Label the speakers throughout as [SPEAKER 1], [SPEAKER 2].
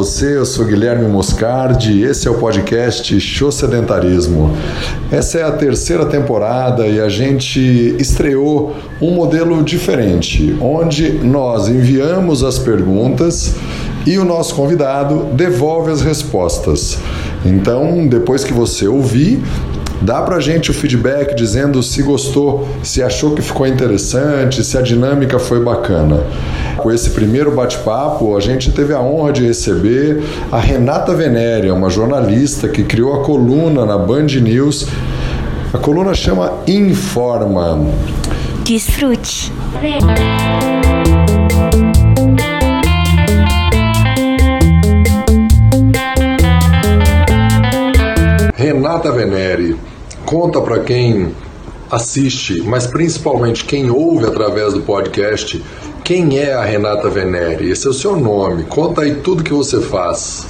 [SPEAKER 1] você, eu sou Guilherme Moscardi, esse é o podcast Show Sedentarismo. Essa é a terceira temporada e a gente estreou um modelo diferente, onde nós enviamos as perguntas e o nosso convidado devolve as respostas. Então, depois que você ouvir, Dá pra gente o feedback dizendo se gostou, se achou que ficou interessante, se a dinâmica foi bacana. Com esse primeiro bate-papo, a gente teve a honra de receber a Renata Venéria, uma jornalista que criou a coluna na Band News. A coluna chama Informa.
[SPEAKER 2] Desfrute.
[SPEAKER 1] Renata Venere, conta para quem assiste, mas principalmente quem ouve através do podcast, quem é a Renata Venere? Esse é o seu nome. Conta aí tudo que você faz.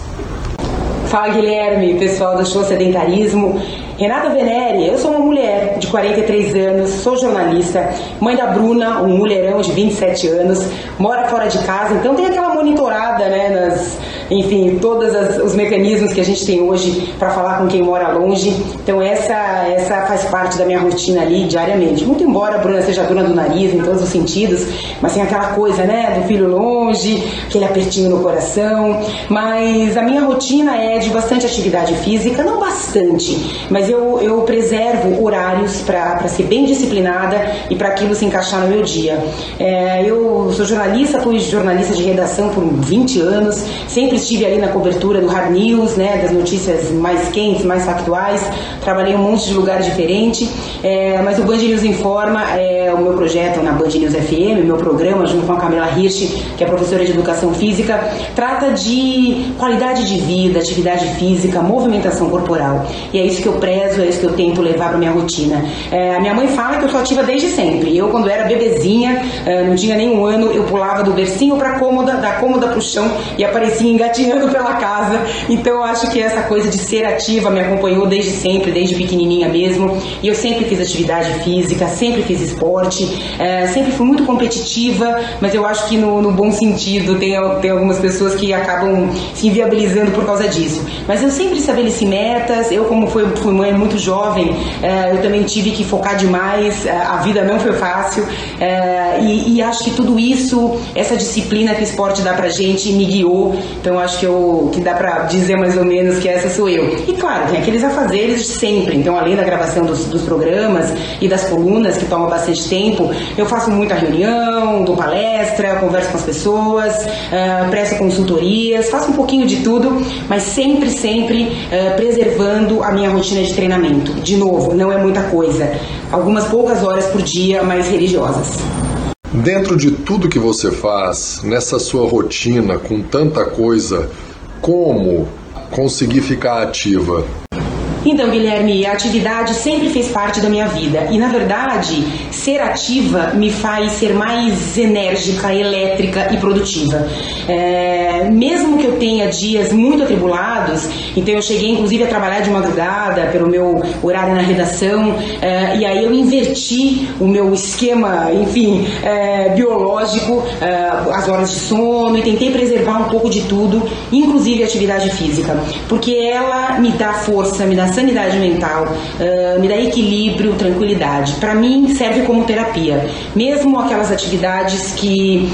[SPEAKER 3] Fala Guilherme, pessoal do Show Sedentarismo. Renata Venere, eu sou uma mulher 43 anos, sou jornalista, mãe da Bruna, um mulherão de 27 anos, mora fora de casa, então tem aquela monitorada, né, nas, enfim, todos os mecanismos que a gente tem hoje para falar com quem mora longe. Então essa, essa faz parte da minha rotina ali diariamente. Muito embora a Bruna seja dona do nariz em todos os sentidos, mas tem aquela coisa, né, do filho longe, aquele apertinho no coração. Mas a minha rotina é de bastante atividade física, não bastante, mas eu, eu preservo horários para ser bem disciplinada e para aquilo se encaixar no meu dia. É, eu sou jornalista, fui jornalista de redação por 20 anos, sempre estive ali na cobertura do Hard News, né, das notícias mais quentes, mais factuais, trabalhei em um monte de lugar diferente, é, mas o Band News Informa é o meu projeto na Band News FM, meu programa, junto com a Camila Hirsch, que é professora de Educação Física, trata de qualidade de vida, atividade física, movimentação corporal. E é isso que eu prezo, é isso que eu tento levar para minha rotina. É, a minha mãe fala que eu sou ativa desde sempre. Eu, quando era bebezinha, é, não tinha nenhum ano, eu pulava do bercinho para cômoda, da cômoda para o chão e aparecia engatinhando pela casa. Então, eu acho que essa coisa de ser ativa me acompanhou desde sempre, desde pequenininha mesmo. E eu sempre fiz atividade física, sempre fiz esporte, é, sempre fui muito competitiva, mas eu acho que no, no bom sentido tem, tem algumas pessoas que acabam se inviabilizando por causa disso. Mas eu sempre estabeleci metas, eu como fui, fui mãe muito jovem, é, eu também tive que focar demais, é, a vida não foi fácil, é, e, e, acho que tudo isso, essa disciplina que o esporte dá pra gente, me guiou, então acho que, eu, que dá pra dizer mais ou menos que essa sou eu. E claro, tem aqueles afazeres sempre, então além da gravação dos, dos programas e das colunas, que tomam bastante tempo, eu faço muita reunião, dou palestra, converso com as pessoas, uh, presto consultorias, faço um pouquinho de tudo, mas sempre, sempre uh, preservando a minha rotina de treinamento. De novo, não é muita coisa. Algumas poucas horas por dia, mas religiosas.
[SPEAKER 1] Dentro de tudo que você faz, nessa sua rotina com tanta coisa, como conseguir ficar ativa?
[SPEAKER 3] Então, Guilherme, a atividade sempre fez parte da minha vida e, na verdade, ser ativa me faz ser mais enérgica, elétrica e produtiva. É, mesmo que eu tenha dias muito atribulados, então eu cheguei inclusive a trabalhar de madrugada pelo meu horário na redação é, e aí eu inverti o meu esquema, enfim, é, biológico, é, as horas de sono e tentei preservar um pouco de tudo, inclusive a atividade física, porque ela me dá força, me dá sanidade mental, uh, me dá equilíbrio, tranquilidade. Para mim serve como terapia, mesmo aquelas atividades que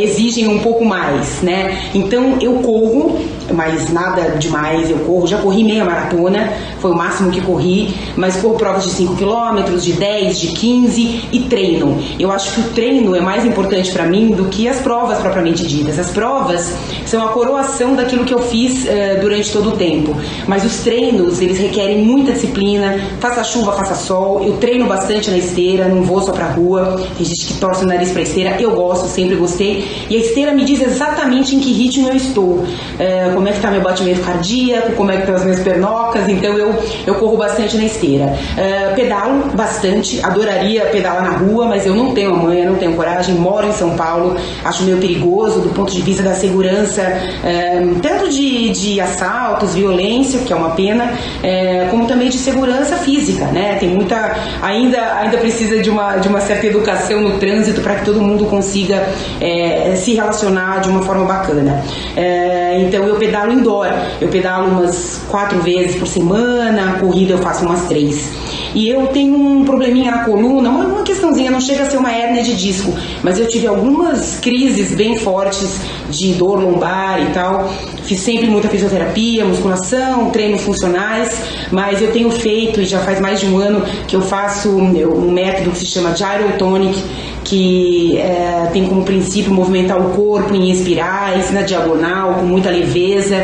[SPEAKER 3] exigem um pouco mais, né? Então eu corro, mas nada demais, eu corro, já corri meia maratona, foi o máximo que corri, mas corro provas de 5 km, de 10, de 15 e treino. Eu acho que o treino é mais importante para mim do que as provas propriamente ditas. As provas são a coroação daquilo que eu fiz uh, durante todo o tempo, mas os treinos, eles requerem muita disciplina, faça chuva, faça sol. Eu treino bastante na esteira, não vou só pra rua. Tem gente que torce o nariz pra esteira, eu gosto, sempre gostei. E a esteira me diz exatamente em que ritmo eu estou, é, como é que tá meu batimento cardíaco, como é que estão as minhas pernocas. Então eu, eu corro bastante na esteira. É, pedalo bastante, adoraria pedalar na rua, mas eu não tenho amanhã, não tenho coragem. Moro em São Paulo, acho meio perigoso do ponto de vista da segurança, é, tanto de, de assaltos, violência, que é uma pena. É, como também de segurança física, né? Tem muita, ainda, ainda precisa de uma, de uma certa educação no trânsito para que todo mundo consiga é, se relacionar de uma forma bacana. É, então eu pedalo indoor, eu pedalo umas quatro vezes por semana, corrida eu faço umas três. E eu tenho um probleminha na coluna, uma, uma questãozinha, não chega a ser uma hérnia de disco, mas eu tive algumas crises bem fortes de dor lombar e tal. Fiz sempre muita fisioterapia, musculação, treinos funcionais, mas eu tenho feito, e já faz mais de um ano, que eu faço um método que se chama Gyrotonic, que é, tem como princípio movimentar o corpo em espirais, na diagonal, com muita leveza,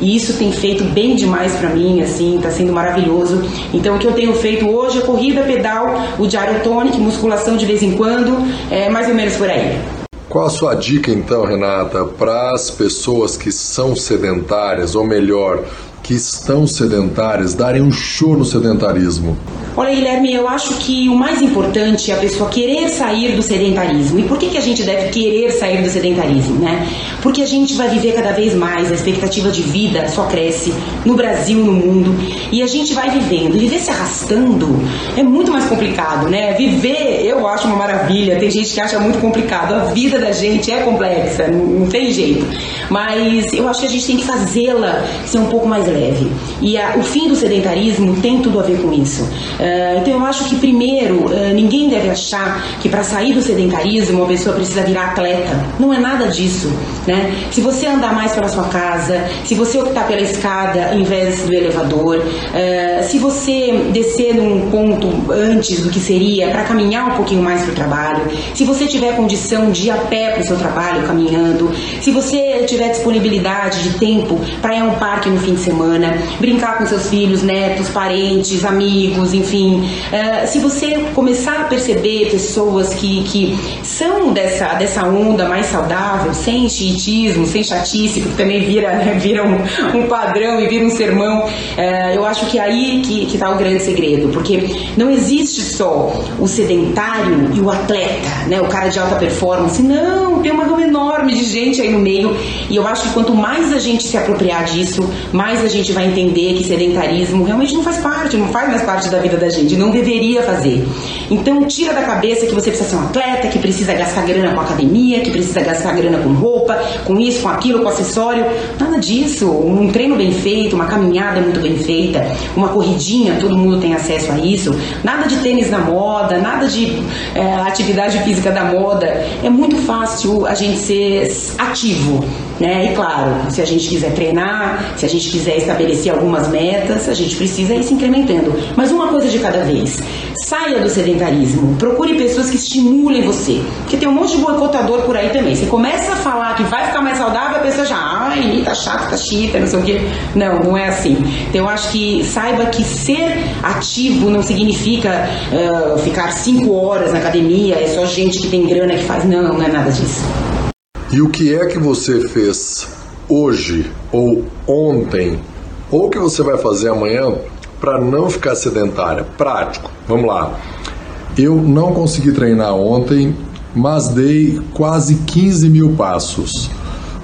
[SPEAKER 3] e isso tem feito bem demais para mim, assim, tá sendo maravilhoso. Então o que eu tenho feito hoje é corrida, pedal, o diário tônico, musculação de vez em quando, é mais ou menos por aí.
[SPEAKER 1] Qual a sua dica então, Renata, para as pessoas que são sedentárias, ou melhor, que estão sedentárias, darem um show no sedentarismo?
[SPEAKER 3] Olha, Guilherme, eu acho que o mais importante é a pessoa querer sair do sedentarismo. E por que, que a gente deve querer sair do sedentarismo, né? Porque a gente vai viver cada vez mais, a expectativa de vida só cresce no Brasil, no mundo, e a gente vai vivendo. Viver se arrastando é muito mais complicado, né? Viver, eu acho uma maravilha. Tem gente que acha muito complicado. A vida da gente é complexa, não, não tem jeito. Mas eu acho que a gente tem que fazê-la ser um pouco mais leve. E a, o fim do sedentarismo tem tudo a ver com isso. Uh, então eu acho que primeiro uh, ninguém deve achar que para sair do sedentarismo uma pessoa precisa virar atleta. Não é nada disso, né? Se você andar mais pela sua casa, se você optar pela escada em vez do elevador, uh, se você descer num ponto antes do que seria para caminhar um pouquinho mais para o trabalho, se você tiver condição de ir a pé para o seu trabalho caminhando, se você tiver disponibilidade de tempo para ir a um parque no fim de semana, brincar com seus filhos, netos, parentes, amigos, enfim, uh, se você começar a perceber pessoas que, que são dessa, dessa onda mais saudável, sem chiitismo, sem chatice, que também vira, né, vira um, um, padrão e vira um sermão, uh, eu acho que é aí que está o grande segredo, porque não existe só o sedentário e o atleta, né, o cara de alta performance, não, tem uma gama enorme de gente aí no meio. E eu acho que quanto mais a gente se apropriar disso, mais a gente vai entender que sedentarismo realmente não faz parte, não faz mais parte da vida da gente, não deveria fazer. Então tira da cabeça que você precisa ser um atleta, que precisa gastar grana com academia, que precisa gastar grana com roupa, com isso, com aquilo, com acessório. Nada disso. Um treino bem feito, uma caminhada muito bem feita, uma corridinha, todo mundo tem acesso a isso. Nada de tênis na moda, nada de é, atividade física da moda. É muito fácil a gente ser ativo. Né? E claro, se a gente quiser treinar, se a gente quiser estabelecer algumas metas, a gente precisa ir se incrementando. Mas uma coisa de cada vez. Saia do sedentarismo. Procure pessoas que estimulem você. Porque tem um monte de boicotador por aí também. Você começa a falar que vai ficar mais saudável, a pessoa já, ai, tá chato, tá chita, não sei o quê. Não, não é assim. Então eu acho que saiba que ser ativo não significa uh, ficar cinco horas na academia, é só gente que tem grana que faz. Não, não é nada disso.
[SPEAKER 1] E o que é que você fez hoje ou ontem ou que você vai fazer amanhã para não ficar sedentária? Prático. Vamos lá. Eu não consegui treinar ontem, mas dei quase 15 mil passos.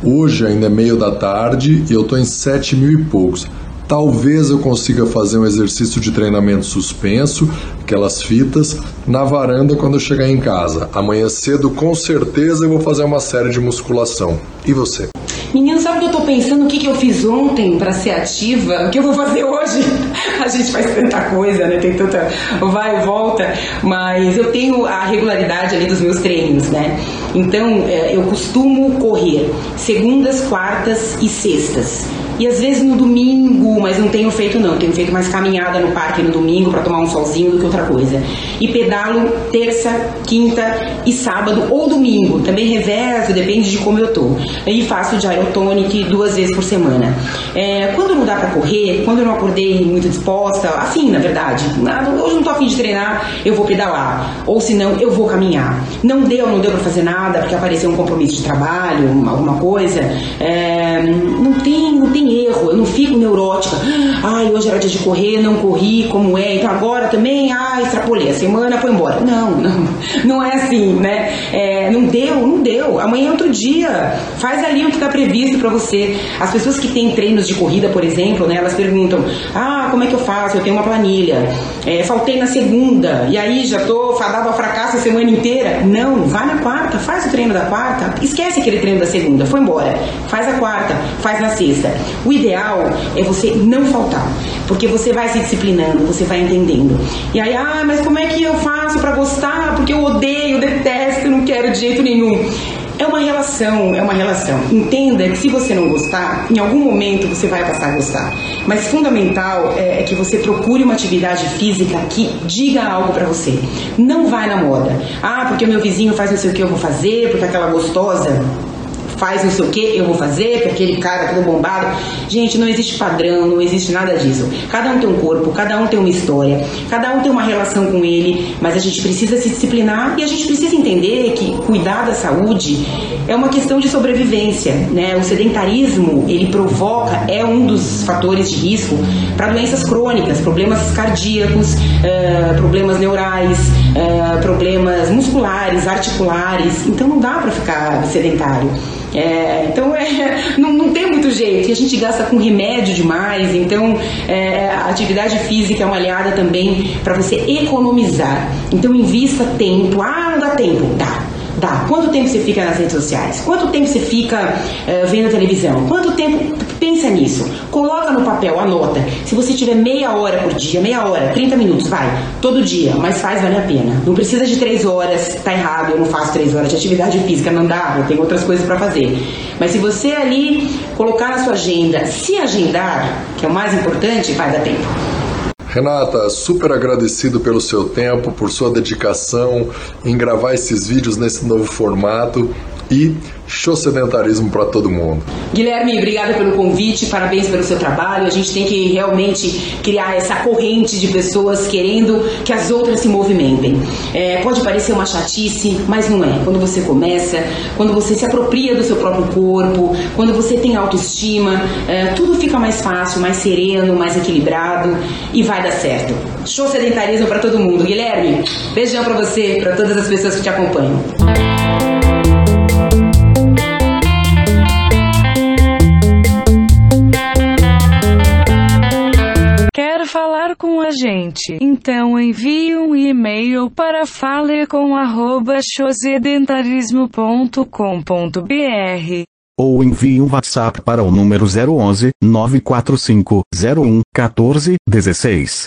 [SPEAKER 1] Hoje ainda é meio da tarde e eu estou em 7 mil e poucos. Talvez eu consiga fazer um exercício de treinamento suspenso, aquelas fitas, na varanda quando eu chegar em casa. Amanhã cedo, com certeza, eu vou fazer uma série de musculação. E você?
[SPEAKER 3] Menino, sabe o que eu tô pensando? O que, que eu fiz ontem para ser ativa? O que eu vou fazer hoje? A gente faz tanta coisa, né? Tem tanta vai e volta, mas eu tenho a regularidade ali dos meus treinos, né? Então, é, eu costumo correr segundas, quartas e sextas. E às vezes no domingo, mas não tenho feito não, tenho feito mais caminhada no parque no domingo para tomar um solzinho do que outra coisa. E pedalo terça, quinta e sábado ou domingo, também reservo, depende de como eu tô. E faço gyrotonic duas vezes por semana. É, quando não dá para correr, quando eu não acordei muito disposta, assim na verdade, hoje não tô afim de treinar, eu vou pedalar. Ou se não, eu vou caminhar. Não deu, não deu para fazer nada porque apareceu um compromisso de trabalho, alguma coisa. É, não tem, não tem erro, eu não fico neurótica. Ai, hoje era dia de correr, não corri, como é, então agora também, ah, extrapolei, a semana foi embora. Não, não, não é assim, né? É, não deu, não deu. Amanhã é outro dia. Faz ali o que está previsto para você. As pessoas que têm treinos de corrida, por exemplo, né, elas perguntam: ah, como é que eu faço? Eu tenho uma planilha. É, faltei na segunda, e aí já tô fadado ao fracasso a semana inteira. Não, vai na quarta, faz o treino da quarta, esquece aquele treino da segunda, foi embora. Faz a quarta, faz na sexta. O ideal é você não faltar, porque você vai se disciplinando, você vai entendendo. E aí, ah, mas como é que eu faço para gostar? Porque eu odeio, detesto, não quero de jeito nenhum. É uma relação, é uma relação. Entenda que se você não gostar, em algum momento você vai passar a gostar. Mas fundamental é, é que você procure uma atividade física que diga algo para você. Não vai na moda. Ah, porque o meu vizinho faz não sei o que eu vou fazer, porque aquela gostosa faz não sei o que, eu vou fazer, que aquele cara todo bombado. Gente, não existe padrão, não existe nada disso. Cada um tem um corpo, cada um tem uma história, cada um tem uma relação com ele, mas a gente precisa se disciplinar e a gente precisa entender que cuidar da saúde é uma questão de sobrevivência, né? O sedentarismo, ele provoca, é um dos fatores de risco para doenças crônicas, problemas cardíacos, uh, problemas neurais, uh, problemas musculares, articulares. Então não dá para ficar sedentário. É, então é, não, não, tem muito jeito. E a gente gasta com remédio demais. Então é, a atividade física é uma aliada também para você economizar. Então invista tempo. Ah, não dá tempo. Dá Dá. Quanto tempo você fica nas redes sociais? Quanto tempo você fica uh, vendo televisão? Quanto tempo? Pensa nisso. Coloca no papel, anota. Se você tiver meia hora por dia, meia hora, 30 minutos, vai, todo dia, mas faz, vale a pena. Não precisa de três horas, tá errado, eu não faço três horas de atividade física, não dá, eu tenho outras coisas para fazer. Mas se você ali colocar na sua agenda, se agendar, que é o mais importante, vai dar tempo.
[SPEAKER 1] Renata, super agradecido pelo seu tempo, por sua dedicação em gravar esses vídeos nesse novo formato e show sedentarismo para todo mundo.
[SPEAKER 3] Guilherme, obrigada pelo convite, parabéns pelo seu trabalho. A gente tem que realmente criar essa corrente de pessoas querendo que as outras se movimentem. É, pode parecer uma chatice, mas não é. Quando você começa, quando você se apropria do seu próprio corpo, quando você tem autoestima, é, tudo fica mais fácil, mais sereno, mais equilibrado e vai dar certo. Show sedentarismo para todo mundo. Guilherme, beijão para você, para todas as pessoas que te acompanham.
[SPEAKER 4] Gente. Então envie um e-mail para falecom@chosedentarismo.com.br
[SPEAKER 5] ou envie um WhatsApp para o número 011 945 01 14 16.